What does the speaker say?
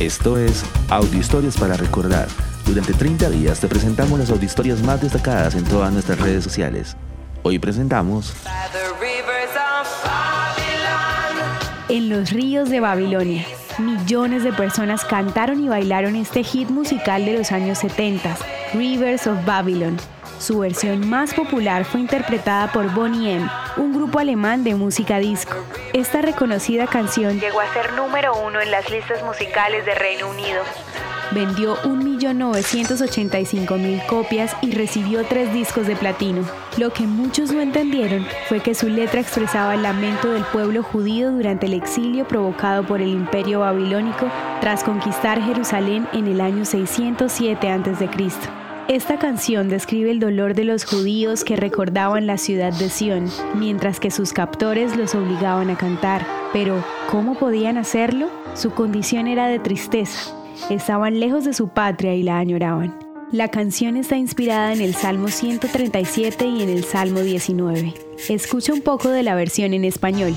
Esto es Audio Historias para Recordar. Durante 30 días te presentamos las audiohistorias más destacadas en todas nuestras redes sociales. Hoy presentamos En los ríos de Babilonia, millones de personas cantaron y bailaron este hit musical de los años 70, Rivers of Babylon. Su versión más popular fue interpretada por Bonnie M, un grupo alemán de música disco. Esta reconocida canción llegó a ser número uno en las listas musicales de Reino Unido. Vendió 1.985.000 copias y recibió tres discos de platino. Lo que muchos no entendieron fue que su letra expresaba el lamento del pueblo judío durante el exilio provocado por el imperio babilónico tras conquistar Jerusalén en el año 607 a.C. Esta canción describe el dolor de los judíos que recordaban la ciudad de Sión, mientras que sus captores los obligaban a cantar. Pero, ¿cómo podían hacerlo? Su condición era de tristeza. Estaban lejos de su patria y la añoraban. La canción está inspirada en el Salmo 137 y en el Salmo 19. Escucha un poco de la versión en español.